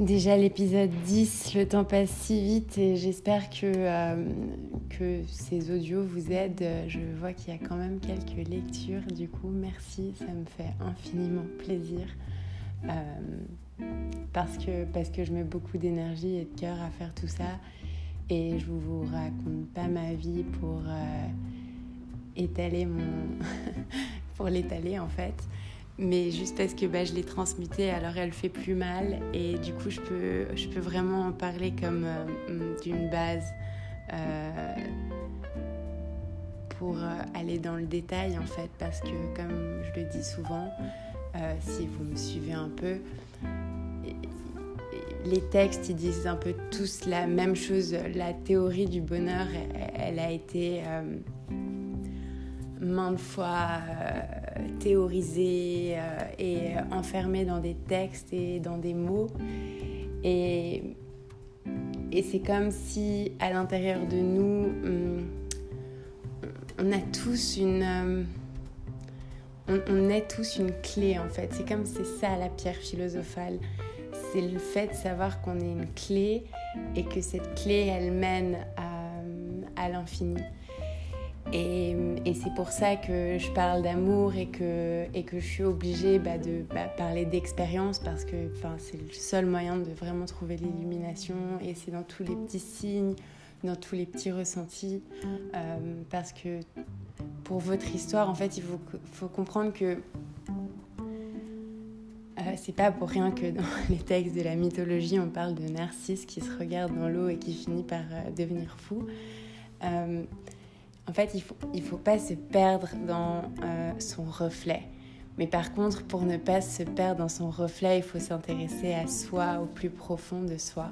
Déjà l'épisode 10, le temps passe si vite et j'espère que, euh, que ces audios vous aident. Je vois qu'il y a quand même quelques lectures, du coup merci, ça me fait infiniment plaisir. Euh, parce, que, parce que je mets beaucoup d'énergie et de cœur à faire tout ça et je vous raconte pas ma vie pour euh, étaler mon... pour l'étaler en fait mais juste parce que bah, je l'ai transmutée, alors elle fait plus mal. Et du coup je peux, je peux vraiment en parler comme euh, d'une base euh, pour euh, aller dans le détail en fait. Parce que comme je le dis souvent, si vous me suivez un peu, les textes ils disent un peu tous la même chose, la théorie du bonheur elle, a été maintes fois euh, théorisé euh, et enfermé dans des textes et dans des mots. Et, et c'est comme si à l'intérieur de nous, hum, on, a tous une... Euh, on, on, est tous une clé en fait. C'est comme c'est ça la pierre philosophale. C'est le fait de savoir qu'on est une clé et que cette clé elle mène à, à l'infini. Et, c'est pour ça que je parle d'amour et que, et que je suis obligée bah, de bah, parler d'expérience parce que c'est le seul moyen de vraiment trouver l'illumination et c'est dans tous les petits signes, dans tous les petits ressentis. Euh, parce que pour votre histoire, en fait, il faut, comprendre que euh, c'est pas pour rien que dans les textes de la mythologie, on parle de Narcisse qui se regarde dans l'eau et qui finit par euh, devenir fou. En fait, il ne faut, il faut pas se perdre dans euh, son reflet. Mais par contre, pour ne pas se perdre dans son reflet, il faut s'intéresser à soi, au plus profond de soi.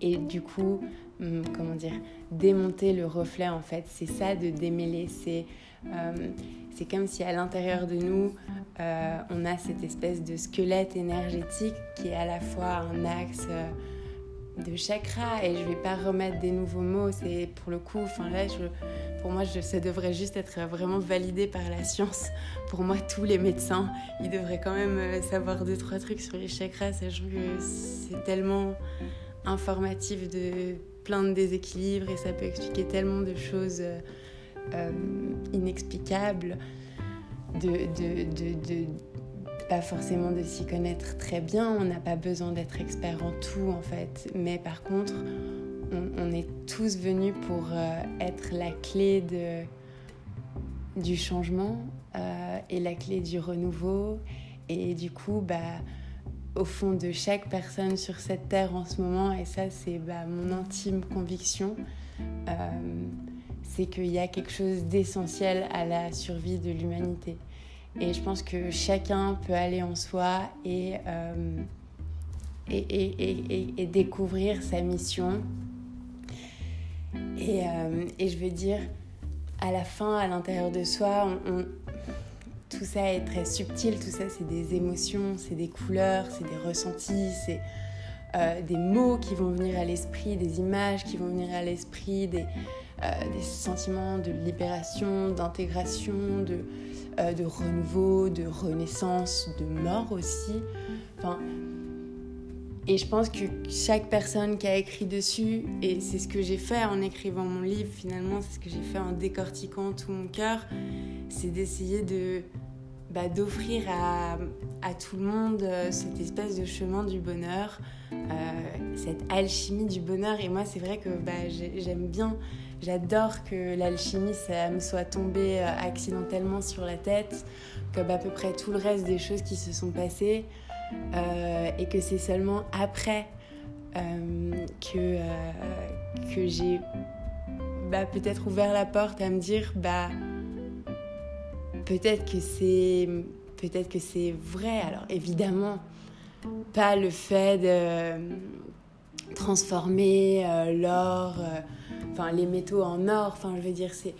Et du coup, hum, comment dire, démonter le reflet, en fait, c'est ça de démêler. C'est euh, comme si à l'intérieur de nous, euh, on a cette espèce de squelette énergétique qui est à la fois un axe de chakra. Et je vais pas remettre des nouveaux mots. C'est pour le coup, enfin là, je pour moi, ça devrait juste être vraiment validé par la science. Pour moi, tous les médecins, ils devraient quand même euh, savoir deux, trois trucs sur les chakras, sachant que c'est tellement informatif de plein de déséquilibres et ça peut expliquer tellement de choses euh, euh, inexplicables, de, pas forcément de s'y connaître très bien, on n'a pas besoin d'être expert en tout en fait, mais par contre, on, est tous venus pour euh, être la clé du changement euh, et la clé du renouveau. Et du coup, bah, au fond de chaque personne sur cette terre en ce moment, et ça c'est bah, mon intime conviction, euh, c'est qu'il y a quelque chose d'essentiel à la survie de l'humanité. Et je pense que chacun peut aller en soi et, et, et découvrir sa mission euh, et, je veux dire, à la fin, à l'intérieur de soi, tout ça est très subtil, tout ça c'est des émotions, c'est des couleurs, c'est des ressentis, c'est euh, des mots qui vont venir à l'esprit, des images qui vont venir à l'esprit, des, euh, sentiments de libération, d'intégration, de, de renouveau, de renaissance, de mort aussi. Enfin, et je pense que chaque personne qui a écrit dessus, et c'est ce que j'ai fait en écrivant mon livre finalement, c'est ce que j'ai fait en décortiquant tout mon cœur, c'est d'essayer de bah, d'offrir à, à, tout le monde euh, cette espèce de chemin du bonheur, euh, cette alchimie du bonheur. Et moi, c'est vrai que bah, j'aime bien, j'adore que l'alchimie, ça me soit tombé euh, accidentellement sur la tête, comme à peu près tout le reste des choses qui se sont passées. Euh, et que c'est seulement après euh, que, euh, que j'ai bah, peut-être ouvert la porte à me dire bah peut-être que c'est peut-être que c'est vrai. Alors évidemment pas le fait de transformer l'or enfin les métaux en or. Enfin je veux dire c'est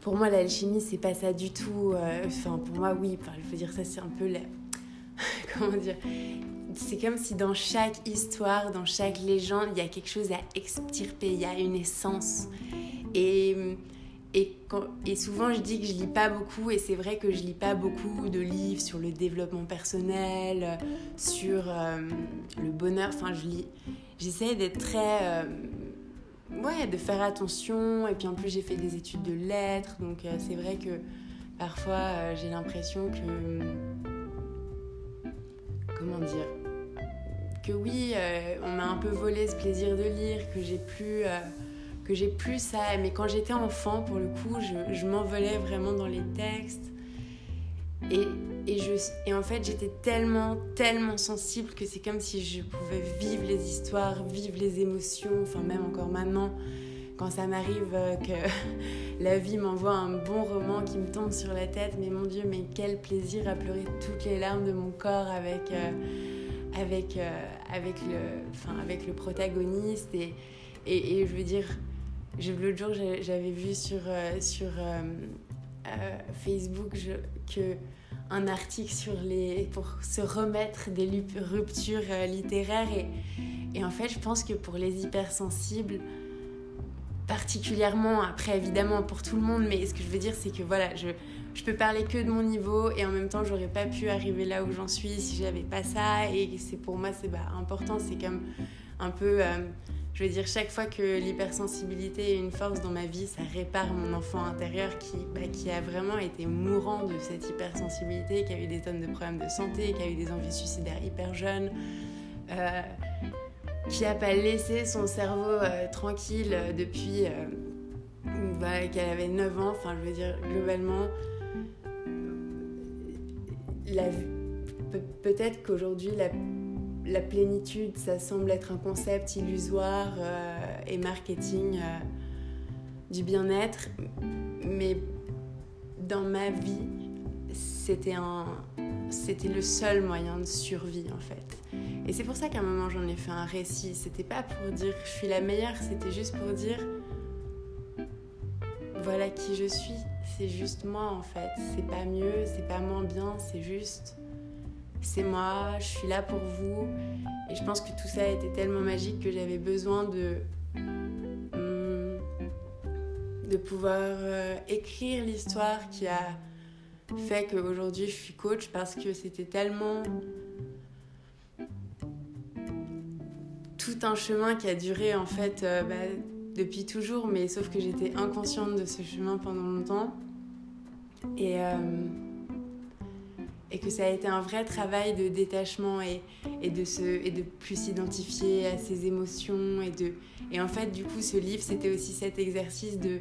pour moi l'alchimie c'est pas ça du tout enfin pour moi oui je veux dire ça c'est un peu la comment dire? C'est comme si dans chaque histoire, dans chaque légende, il y a quelque chose à extirper, il y a une essence. Et, et, souvent je dis que je lis pas beaucoup et c'est vrai que je lis pas beaucoup de livres sur le développement personnel, sur le bonheur. Enfin, je lis. J'essaie d'être très ouais, de faire attention. Et puis en plus, j'ai fait des études de lettres, donc euh, c'est vrai que parfois euh, j'ai l'impression que. Dire Que oui, euh, on m'a un peu volé ce plaisir de lire, que j'ai plus. que j'ai plus ça, mais quand j'étais enfant, pour le coup, je, je m'envolais vraiment dans les textes. Et, et, je, et en fait, j'étais tellement, tellement sensible que c'est comme si je pouvais vivre les histoires, vivre les émotions, enfin même encore maintenant, quand ça m'arrive euh, que la vie m'envoie un bon roman qui me tombe sur la tête, mais mon Dieu, mais quel plaisir à pleurer toutes les larmes de mon corps avec, euh, avec, euh, avec, le, enfin, avec le protagoniste. Et, et, je veux dire, l'autre jour, j'avais vu sur, sur Facebook que un article sur les pour se remettre des ruptures littéraires et, et en fait je pense que pour les hypersensibles particulièrement après évidemment pour tout le monde mais ce que je veux dire c'est que voilà je je peux parler que de mon niveau et en même temps j'aurais pas pu arriver là où j'en suis si j'avais pas ça et c'est pour moi c'est bah, important c'est comme un peu euh, je veux dire, chaque fois que l'hypersensibilité est une force dans ma vie, ça répare mon enfant intérieur qui, bah, qui a vraiment été mourant de cette hypersensibilité, qui a eu des tonnes de problèmes de santé, qui a eu des envies suicidaires hyper jeunes, euh, qui n'a pas laissé son cerveau euh, tranquille euh, depuis bah, qu'elle avait 9 ans. Enfin, je veux dire, globalement, peut-être qu'aujourd'hui, la la plénitude, ça semble être un concept illusoire euh, et marketing euh, du bien-être, mais dans ma vie, c'était un, c'était le seul moyen de survie en fait. Et c'est pour ça qu'à un moment j'en ai fait un récit. C'était pas pour dire je suis la meilleure, c'était juste pour dire voilà qui je suis. C'est juste moi en fait. C'est pas mieux, c'est pas moins bien, c'est juste c'est moi, je suis là pour vous. Et je pense que tout ça été tellement magique que j'avais besoin de, hmm, de pouvoir euh, écrire l'histoire qui a fait qu'aujourd'hui je suis coach parce que c'était tellement tout un chemin qui a duré en fait euh, bah, depuis toujours, mais sauf que j'étais inconsciente de ce chemin pendant longtemps. Et. Euh, que ça a été un vrai travail de détachement et, et de, plus s'identifier à ses émotions. Et en fait, du coup, ce livre, c'était aussi cet exercice de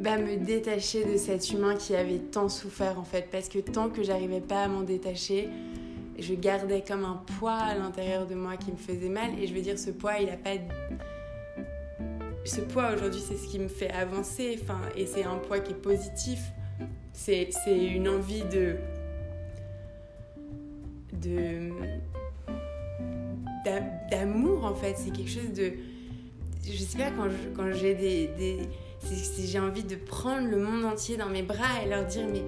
bah, me détacher de cet humain qui avait tant souffert, en fait. Parce que tant que j'arrivais pas à m'en détacher, je gardais comme un poids à l'intérieur de moi qui me faisait mal. Et je veux dire, ce poids, il a pas ce poids aujourd'hui, c'est ce qui me fait avancer. Enfin, et c'est un poids qui est positif. C'est une envie de. de d'amour en fait c'est quelque chose de je sais pas quand quand j'ai des, j'ai envie de prendre le monde entier dans mes bras et leur dire mais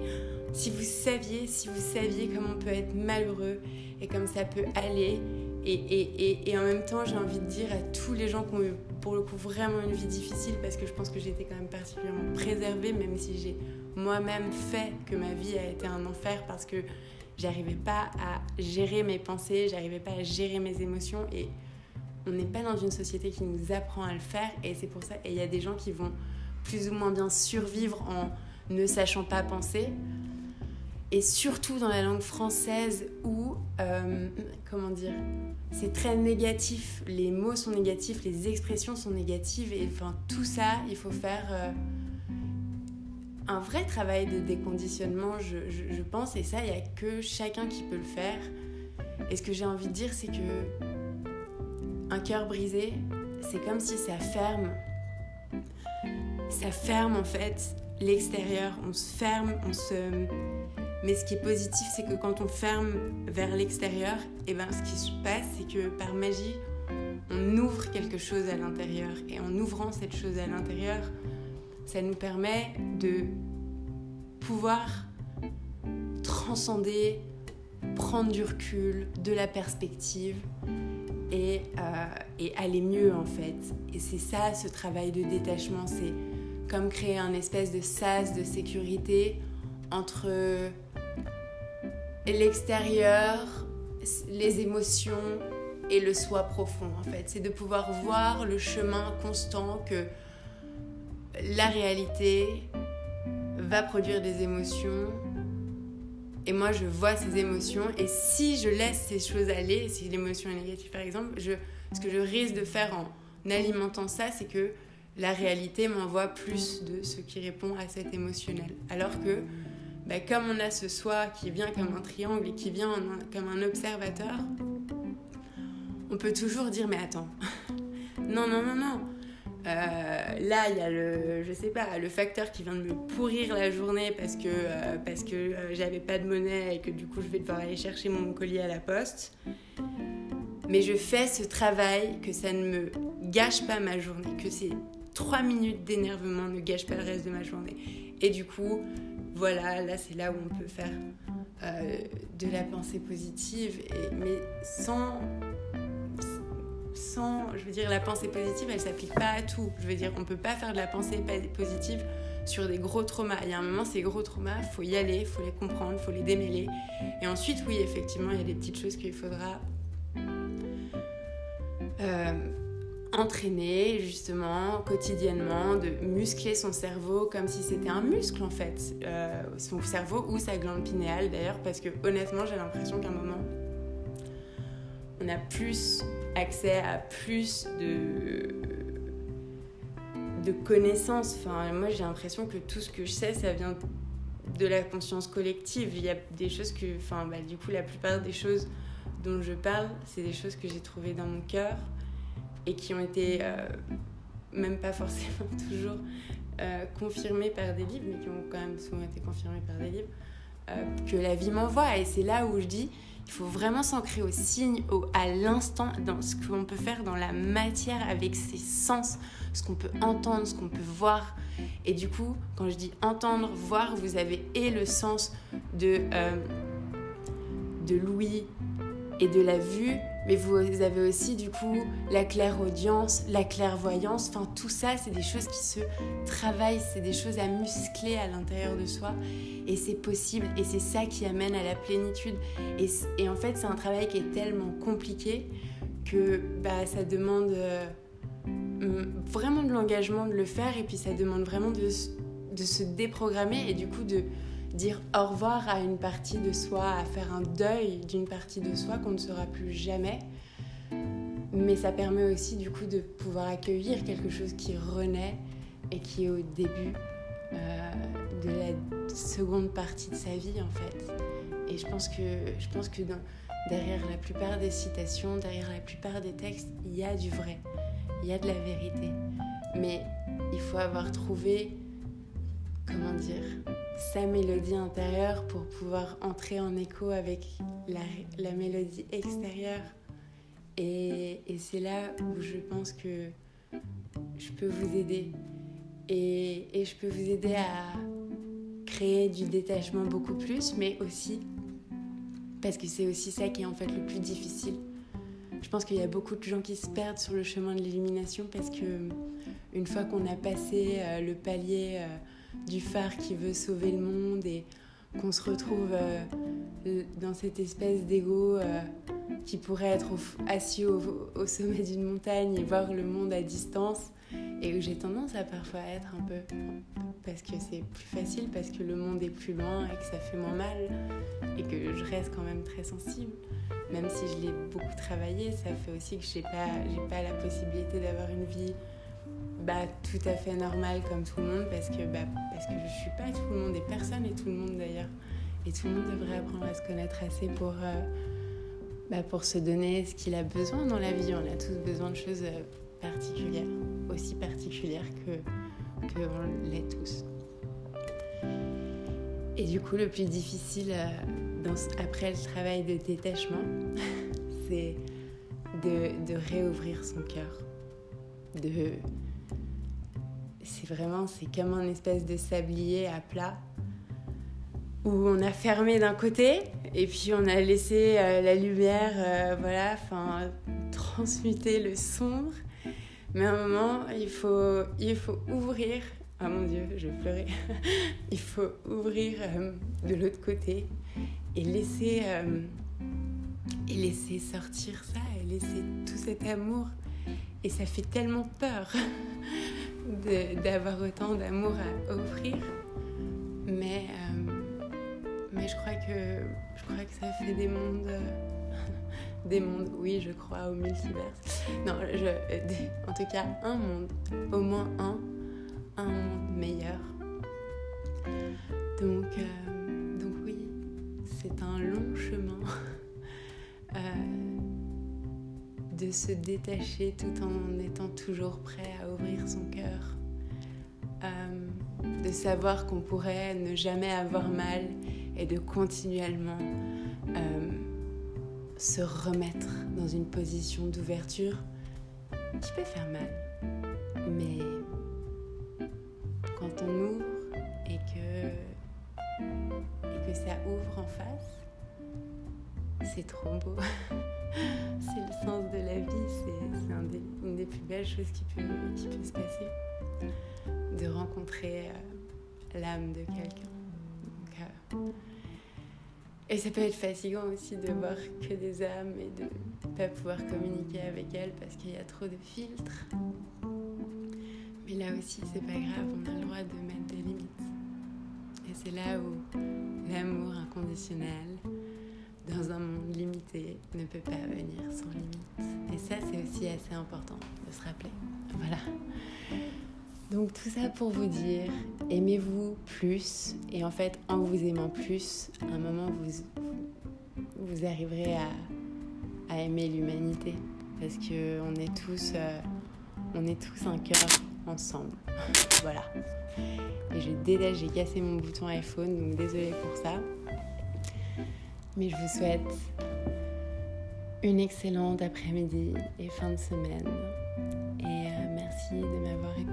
si vous saviez si vous saviez comment on peut être malheureux et comme ça peut aller et, et, et, en même temps j'ai envie de dire à tous les gens qui ont eu pour le coup vraiment une vie difficile parce que je pense que été quand même particulièrement préservée même si j'ai moi-même fait que ma vie a été un enfer parce que j'arrivais pas à gérer mes pensées, j'arrivais pas à gérer mes émotions et on n'est pas dans une société qui nous apprend à le faire et c'est pour ça et il y a des gens qui vont plus ou moins bien survivre en ne sachant pas penser et surtout dans la langue française où euh, comment dire c'est très négatif les mots sont négatifs les expressions sont négatives et enfin tout ça il faut faire euh, un vrai travail de déconditionnement, je, pense, et ça, il n'y a que chacun qui peut le faire. Et ce que j'ai envie de dire, c'est que un cœur brisé, c'est comme si ça ferme. Ça ferme en fait l'extérieur. On se ferme, on se. Mais ce qui est positif, c'est que quand on ferme vers l'extérieur, eh ben ce qui se passe, c'est que par magie, on ouvre quelque chose à l'intérieur. Et en ouvrant cette chose à l'intérieur, ça nous permet de pouvoir transcender, prendre du recul, de la perspective et, et aller mieux en fait. Et c'est ça ce travail de détachement, c'est comme créer un espèce de sas de sécurité entre l'extérieur, les émotions et le soi profond en fait. C'est de pouvoir voir le chemin constant que la réalité va produire des émotions et moi je vois ces émotions et si je laisse ces choses aller, si l'émotion est négative par exemple, je, ce que je risque de faire en alimentant ça, c'est que la réalité m'envoie plus de ce qui répond à cet émotionnel. Alors que, bah, comme on a ce soi qui vient comme un triangle et qui vient comme un observateur, on peut toujours dire mais attends, non, non, non, non. Euh, là, il y a le, je sais pas, le facteur qui vient de me pourrir la journée parce que, euh, parce que euh, j'avais pas de monnaie et que du coup je vais devoir aller chercher mon collier à la poste. Mais je fais ce travail que ça ne me gâche pas ma journée, que c'est 3 minutes d'énervement ne gâchent pas le reste de ma journée. Et du coup, voilà, là c'est là où on peut faire euh, de la pensée positive, mais sans, sans, je veux dire, la pensée positive, elle s'applique pas à tout. Je veux dire, on peut pas faire de la pensée positive sur des gros traumas. Il y a un moment, ces gros traumas, faut y aller, faut les comprendre, faut les démêler. Et ensuite, oui, effectivement, il y a des petites choses qu'il faudra euh, entraîner justement quotidiennement, de muscler son cerveau comme si c'était un muscle en fait, euh, son cerveau ou sa glande pinéale d'ailleurs, parce que honnêtement, j'ai l'impression qu'à un moment, on a plus accès à plus de, de connaissances. Enfin, moi, j'ai l'impression que tout ce que je sais, ça vient de la conscience collective. Il y a des choses que, enfin, bah, du coup, la plupart des choses dont je parle, c'est des choses que j'ai trouvées dans mon cœur et qui ont été euh, même pas forcément toujours euh, confirmées par des livres, mais qui ont quand même souvent été confirmées par des livres, euh, que la vie m'envoie. Et c'est là où je dis, il faut vraiment s'ancrer au signe, au, à l'instant, dans ce qu'on peut faire dans la matière avec ses sens, ce qu'on peut entendre, ce qu'on peut voir. Et du coup, quand je dis entendre, voir, vous avez et le sens de, de l'ouïe et de la vue, mais vous avez aussi du coup la clairaudience, la clairvoyance, enfin tout ça c'est des choses qui se travaillent, c'est des choses à muscler à l'intérieur de soi. Et c'est possible. Et c'est ça qui amène à la plénitude. Et, en fait c'est un travail qui est tellement compliqué que bah, ça demande euh, vraiment de l'engagement de le faire. Et puis ça demande vraiment de se déprogrammer et du coup de dire au revoir à une partie de soi, à faire un deuil d'une partie de soi qu'on ne sera plus jamais. Mais ça permet aussi du coup de pouvoir accueillir quelque chose qui renaît et qui est au début euh, de la seconde partie de sa vie en fait. Et je pense que, je pense que derrière la plupart des citations, derrière la plupart des textes, il y a du vrai, il y a de la vérité. Mais il faut avoir trouvé, comment dire, sa mélodie intérieure pour pouvoir entrer en écho avec la, mélodie extérieure. Et, c'est là où je pense que je peux vous aider. Et, et je peux vous aider à créer du détachement beaucoup plus, mais aussi parce que c'est aussi ça qui est en fait le plus difficile. Je pense qu'il y a beaucoup de gens qui se perdent sur le chemin de l'élimination parce que une fois qu'on a passé euh, le palier euh, du phare qui veut sauver le monde et qu'on se retrouve euh, dans cette espèce d'ego euh, qui pourrait être assis au, sommet d'une montagne et voir le monde à distance et où j'ai tendance à parfois être un peu parce que c'est plus facile, parce que le monde est plus loin et que ça fait moins mal et que je reste quand même très sensible. Même si je l'ai beaucoup travaillé, ça fait aussi que j'ai pas, pas la possibilité d'avoir une vie bah, tout à fait normal comme tout le monde parce que, bah, parce que je suis pas tout le monde et personne et tout le monde d'ailleurs. Et tout le monde devrait apprendre à se connaître assez pour, euh, bah, pour se donner ce qu'il a besoin dans la vie. On a tous besoin de choses euh, particulières, aussi particulières que, que on l'est tous. Et du coup, le plus difficile euh, dans, après le travail de détachement, c'est de, de réouvrir son cœur, de c'est vraiment, c'est comme un espèce de sablier à plat où on a fermé d'un côté et puis on a laissé euh, la lumière, euh, voilà, enfin, transmuter le sombre. Mais à un moment, il faut, il faut ouvrir. Ah mon Dieu, je vais pleurer. il faut ouvrir euh, de l'autre côté et laisser, et laisser sortir ça, et laisser tout cet amour. Et ça fait tellement peur d'avoir autant d'amour à offrir. Mais, euh, mais je, crois que, je crois que ça fait des mondes. des mondes, oui, je crois au multiverse. Non, je, en tout cas, un monde, au moins un, un monde meilleur. Donc, euh, donc oui, c'est un long chemin euh, de se détacher tout en étant toujours prêt son cœur. Euh, de savoir qu'on pourrait ne jamais avoir mal et de continuellement se remettre dans une position d'ouverture qui peut faire mal. Mais quand on ouvre et que, et que ça ouvre en face, c'est trop beau. c'est le sens de la vie, c'est une des plus belles choses qui peut, qui peut se passer. De rencontrer euh, l'âme de quelqu'un. Euh, et ça peut être fatigant aussi de voir que des âmes et de ne pas pouvoir communiquer avec elles parce qu'il y a trop de filtres. Mais là aussi, c'est pas grave, on a le droit de mettre des limites. Et c'est là où l'amour inconditionnel, dans un monde limité, ne peut pas venir sans limite. Et ça, c'est aussi assez important de se rappeler. Voilà. Donc tout ça pour vous dire, aimez-vous plus et en fait en vous aimant plus, à un moment vous, vous arriverez à, aimer l'humanité parce que on est tous, euh, est tous un cœur ensemble. voilà. Et j'ai j'ai cassé mon bouton iPhone donc désolée pour ça. Mais je vous souhaite une excellente après-midi et fin de semaine. Et euh, merci de m'avoir écouté.